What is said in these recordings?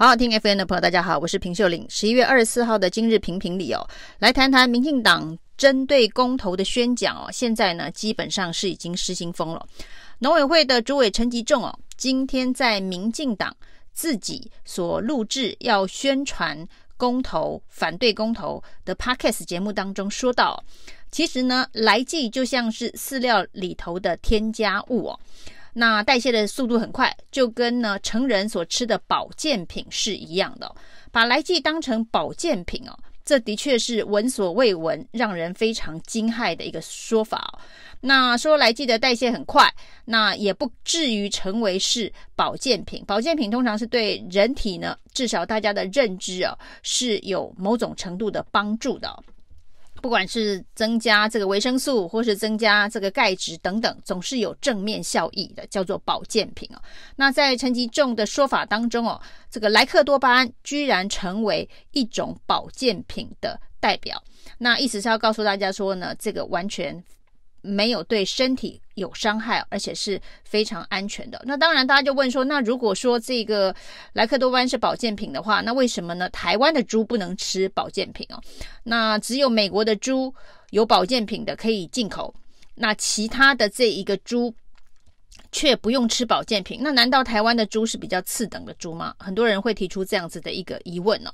好好听 FN 的朋友，大家好，我是平秀玲。十一月二十四号的今日评评里哦，来谈谈民进党针对公投的宣讲哦，现在呢基本上是已经失心疯了。农委会的主委陈吉仲哦，今天在民进党自己所录制要宣传公投、反对公投的 Podcast 节目当中说到，其实呢，来剂就像是饲料里头的添加物哦。那代谢的速度很快，就跟呢成人所吃的保健品是一样的。把莱剂当成保健品哦，这的确是闻所未闻、让人非常惊骇的一个说法。那说莱剂的代谢很快，那也不至于成为是保健品。保健品通常是对人体呢，至少大家的认知哦，是有某种程度的帮助的。不管是增加这个维生素，或是增加这个钙质等等，总是有正面效益的，叫做保健品哦。那在陈吉仲的说法当中哦，这个莱克多巴胺居然成为一种保健品的代表，那意思是要告诉大家说呢，这个完全。没有对身体有伤害，而且是非常安全的。那当然，大家就问说，那如果说这个莱克多巴胺是保健品的话，那为什么呢？台湾的猪不能吃保健品哦？那只有美国的猪有保健品的可以进口，那其他的这一个猪。却不用吃保健品，那难道台湾的猪是比较次等的猪吗？很多人会提出这样子的一个疑问哦。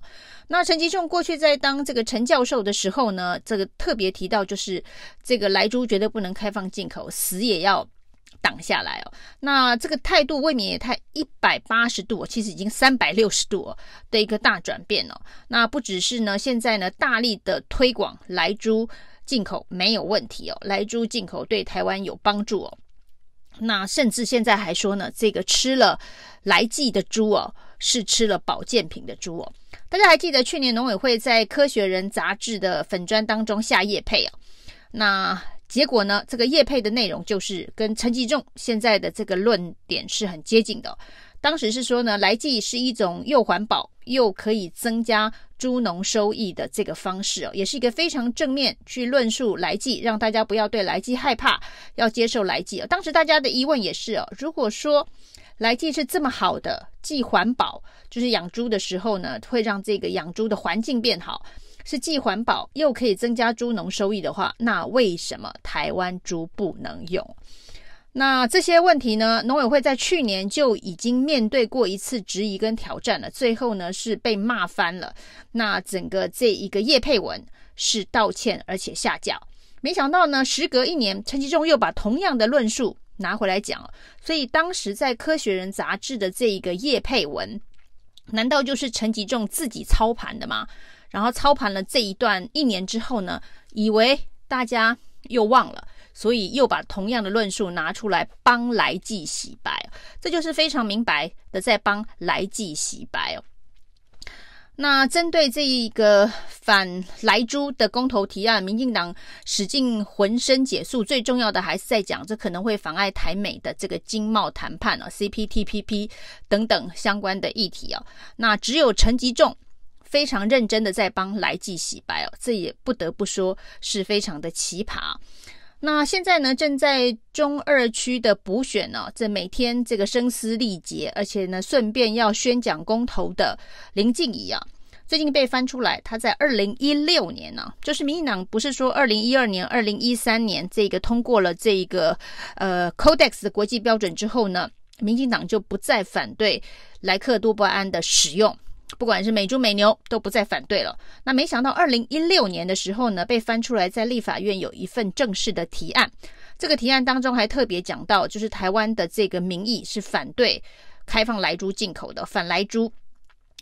那陈吉仲过去在当这个陈教授的时候呢，这个特别提到就是这个莱猪绝对不能开放进口，死也要挡下来哦。那这个态度未免也太一百八十度，其实已经三百六十度的一个大转变哦。那不只是呢，现在呢大力的推广莱猪进口没有问题哦，莱猪进口对台湾有帮助哦。那甚至现在还说呢，这个吃了来济的猪哦，是吃了保健品的猪哦。大家还记得去年农委会在《科学人》杂志的粉砖当中下叶配啊？那结果呢，这个叶配的内容就是跟陈吉仲现在的这个论点是很接近的。当时是说呢，来剂是一种又环保又可以增加猪农收益的这个方式哦，也是一个非常正面去论述来剂，让大家不要对来剂害怕，要接受来剂哦。当时大家的疑问也是哦，如果说来剂是这么好的，既环保，就是养猪的时候呢，会让这个养猪的环境变好，是既环保又可以增加猪农收益的话，那为什么台湾猪不能用？那这些问题呢，农委会在去年就已经面对过一次质疑跟挑战了，最后呢是被骂翻了。那整个这一个叶佩文是道歉而且下架，没想到呢，时隔一年，陈吉仲又把同样的论述拿回来讲。所以当时在《科学人》杂志的这一个叶佩文，难道就是陈吉仲自己操盘的吗？然后操盘了这一段一年之后呢，以为大家又忘了。所以又把同样的论述拿出来帮莱剂洗白，这就是非常明白的在帮莱剂洗白哦。那针对这一个反莱猪的公投提案，民进党使尽浑身解数，最重要的还是在讲这可能会妨碍台美的这个经贸谈判啊，CPTPP 等等相关的议题啊。那只有陈吉仲非常认真的在帮莱剂洗白哦，这也不得不说是非常的奇葩。那现在呢，正在中二区的补选呢，这每天这个声嘶力竭，而且呢，顺便要宣讲公投的林静仪啊，最近被翻出来，他在二零一六年呢，就是民进党不是说二零一二年、二零一三年这个通过了这个呃 Codex 的国际标准之后呢，民进党就不再反对莱克多巴胺的使用。不管是美猪美牛都不再反对了。那没想到二零一六年的时候呢，被翻出来在立法院有一份正式的提案。这个提案当中还特别讲到，就是台湾的这个民意是反对开放莱猪进口的，反莱猪。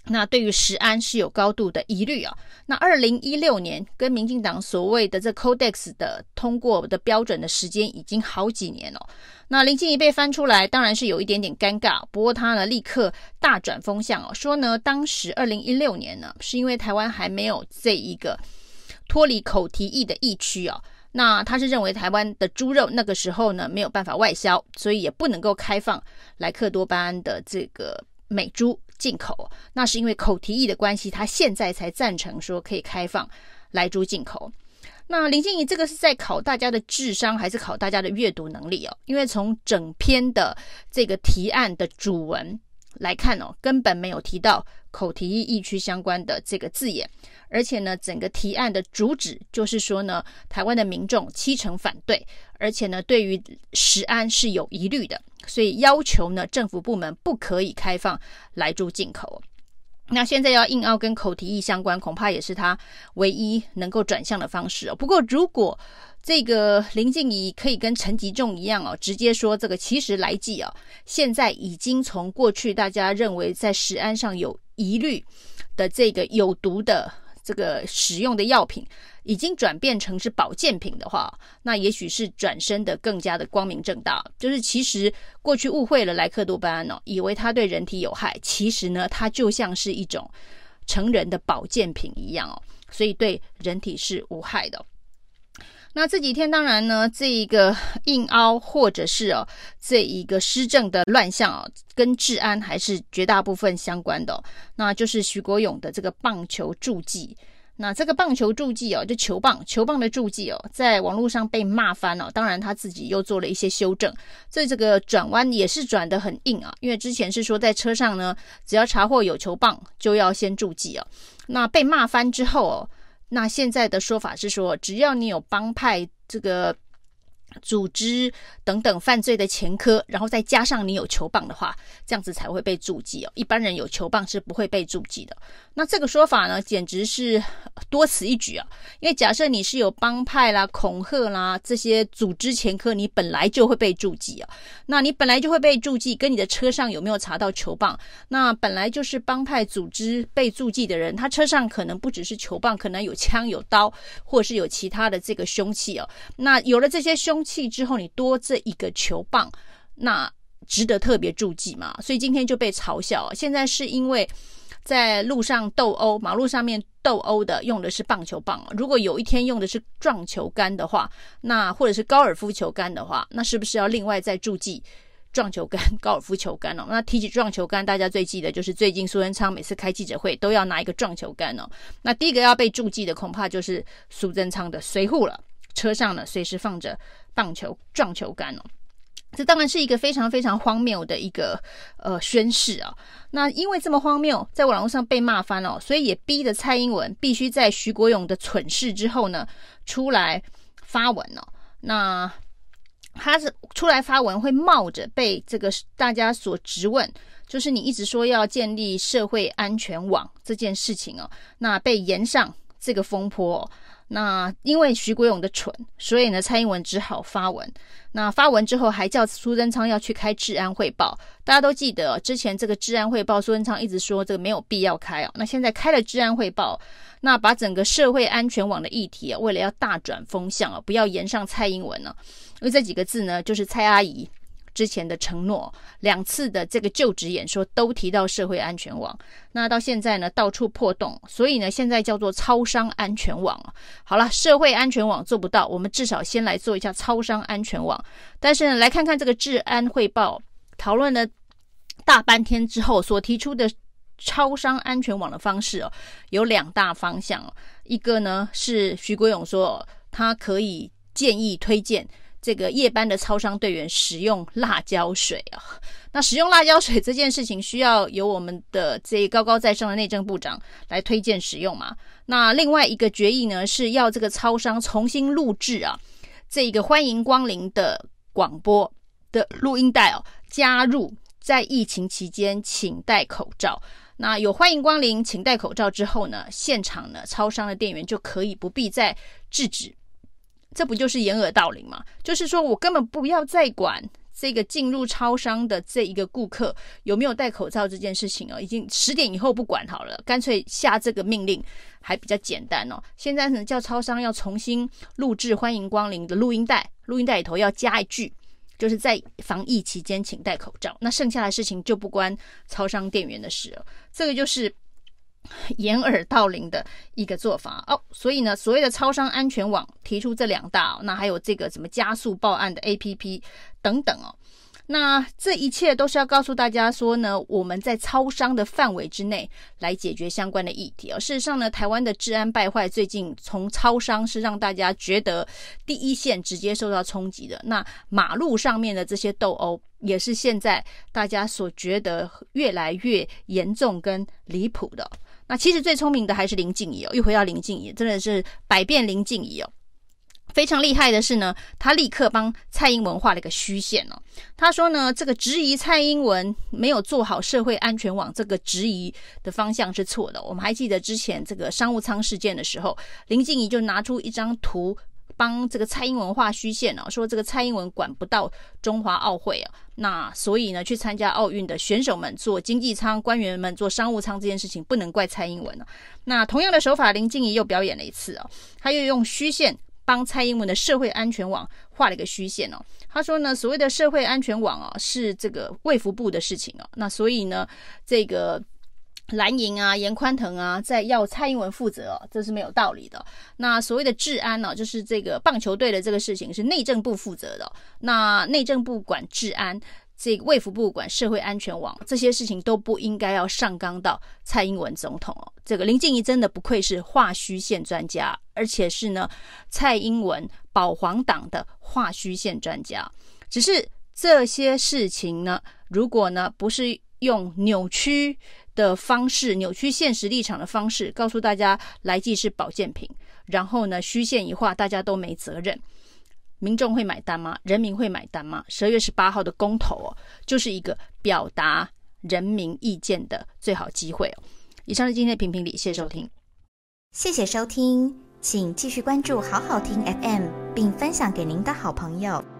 那对于食安是有高度的疑虑啊。那二零一六年跟民进党所谓的这 Codex 的通过的标准的时间已经好几年了。那林静仪被翻出来，当然是有一点点尴尬。不过他呢，立刻大转风向哦，说呢，当时二零一六年呢，是因为台湾还没有这一个脱离口蹄疫的疫区哦。那他是认为台湾的猪肉那个时候呢没有办法外销，所以也不能够开放莱克多巴胺的这个美猪。进口，那是因为口蹄疫的关系，他现在才赞成说可以开放莱猪进口。那林静怡这个是在考大家的智商，还是考大家的阅读能力哦？因为从整篇的这个提案的主文来看哦，根本没有提到口蹄疫疫区相关的这个字眼，而且呢，整个提案的主旨就是说呢，台湾的民众七成反对，而且呢，对于食安是有疑虑的，所以要求呢，政府部门不可以开放来猪进口。那现在要硬凹跟口蹄疫相关，恐怕也是他唯一能够转向的方式哦。不过，如果这个林静怡可以跟陈吉仲一样哦，直接说这个其实来记哦，现在已经从过去大家认为在食安上有疑虑的这个有毒的这个使用的药品。已经转变成是保健品的话，那也许是转身的更加的光明正大。就是其实过去误会了莱克多巴胺哦，以为它对人体有害，其实呢，它就像是一种成人的保健品一样哦，所以对人体是无害的。那这几天当然呢，这一个硬凹或者是哦这一个施政的乱象哦，跟治安还是绝大部分相关的，那就是徐国勇的这个棒球注记。那这个棒球注记哦，就球棒球棒的注记哦，在网络上被骂翻了。当然他自己又做了一些修正，所以这个转弯也是转得很硬啊。因为之前是说在车上呢，只要查获有球棒，就要先注记哦。那被骂翻之后哦，那现在的说法是说，只要你有帮派这个。组织等等犯罪的前科，然后再加上你有球棒的话，这样子才会被注记哦。一般人有球棒是不会被注记的。那这个说法呢，简直是多此一举啊！因为假设你是有帮派啦、恐吓啦这些组织前科，你本来就会被注记啊。那你本来就会被注记，跟你的车上有没有查到球棒，那本来就是帮派组织被注记的人，他车上可能不只是球棒，可能有枪、有刀，或是有其他的这个凶器哦。那有了这些凶气之后，你多这一个球棒，那值得特别注记吗？所以今天就被嘲笑。现在是因为在路上斗殴，马路上面斗殴的用的是棒球棒。如果有一天用的是撞球杆的话，那或者是高尔夫球杆的话，那是不是要另外再注记撞球杆、高尔夫球杆哦？那提起撞球杆，大家最记得就是最近苏贞昌每次开记者会都要拿一个撞球杆哦。那第一个要被注记的，恐怕就是苏贞昌的随扈了。车上呢，随时放着棒球撞球杆哦，这当然是一个非常非常荒谬的一个呃宣示啊。那因为这么荒谬，在网络上被骂翻哦，所以也逼得蔡英文必须在徐国勇的蠢事之后呢，出来发文哦。那他是出来发文，会冒着被这个大家所质问，就是你一直说要建立社会安全网这件事情哦，那被延上这个风波。那因为徐国勇的蠢，所以呢，蔡英文只好发文。那发文之后，还叫苏贞昌要去开治安汇报。大家都记得之前这个治安汇报，苏贞昌一直说这个没有必要开哦。那现在开了治安汇报，那把整个社会安全网的议题啊，为了要大转风向啊，不要延上蔡英文呢，因为这几个字呢，就是蔡阿姨。之前的承诺，两次的这个就职演说都提到社会安全网，那到现在呢，到处破洞，所以呢，现在叫做超商安全网。好了，社会安全网做不到，我们至少先来做一下超商安全网。但是呢，来看看这个治安汇报讨论了大半天之后所提出的超商安全网的方式哦，有两大方向，一个呢是徐国勇说他可以建议推荐。这个夜班的超商队员使用辣椒水啊，那使用辣椒水这件事情需要由我们的这高高在上的内政部长来推荐使用嘛？那另外一个决议呢，是要这个超商重新录制啊，这个欢迎光临的广播的录音带哦，加入在疫情期间请戴口罩。那有欢迎光临，请戴口罩之后呢，现场呢，超商的店员就可以不必再制止。这不就是掩耳盗铃吗？就是说我根本不要再管这个进入超商的这一个顾客有没有戴口罩这件事情哦，已经十点以后不管好了，干脆下这个命令还比较简单哦。现在呢，叫超商要重新录制欢迎光临的录音带，录音带里头要加一句，就是在防疫期间请戴口罩。那剩下的事情就不关超商店员的事了。这个就是。掩耳盗铃的一个做法哦，所以呢，所谓的超商安全网提出这两大，那还有这个什么加速报案的 APP 等等哦，那这一切都是要告诉大家说呢，我们在超商的范围之内来解决相关的议题哦。事实上呢，台湾的治安败坏，最近从超商是让大家觉得第一线直接受到冲击的，那马路上面的这些斗殴。也是现在大家所觉得越来越严重跟离谱的。那其实最聪明的还是林静怡哦，又回到林静怡，真的是百变林静怡哦。非常厉害的是呢，他立刻帮蔡英文画了一个虚线哦。他说呢，这个质疑蔡英文没有做好社会安全网，这个质疑的方向是错的。我们还记得之前这个商务舱事件的时候，林静怡就拿出一张图帮这个蔡英文画虚线哦，说这个蔡英文管不到中华奥会啊。那所以呢，去参加奥运的选手们坐经济舱，官员们坐商务舱这件事情不能怪蔡英文啊。那同样的手法，林静仪又表演了一次哦，他又用虚线。帮蔡英文的社会安全网画了一个虚线哦，他说呢，所谓的社会安全网哦，是这个卫福部的事情哦，那所以呢，这个蓝营啊、严宽腾啊，在要蔡英文负责哦，这是没有道理的。那所谓的治安呢，就是这个棒球队的这个事情是内政部负责的，那内政部管治安。这个卫福部管社会安全网这些事情都不应该要上纲到蔡英文总统哦。这个林静仪真的不愧是画虚线专家，而且是呢蔡英文保皇党的画虚线专家。只是这些事情呢，如果呢不是用扭曲的方式、扭曲现实立场的方式告诉大家来剂是保健品，然后呢虚线一画，大家都没责任。民众会买单吗？人民会买单吗？十二月十八号的公投哦，就是一个表达人民意见的最好机会哦。以上是今天的评评理，谢谢收听，谢谢收听，请继续关注好好听 FM，并分享给您的好朋友。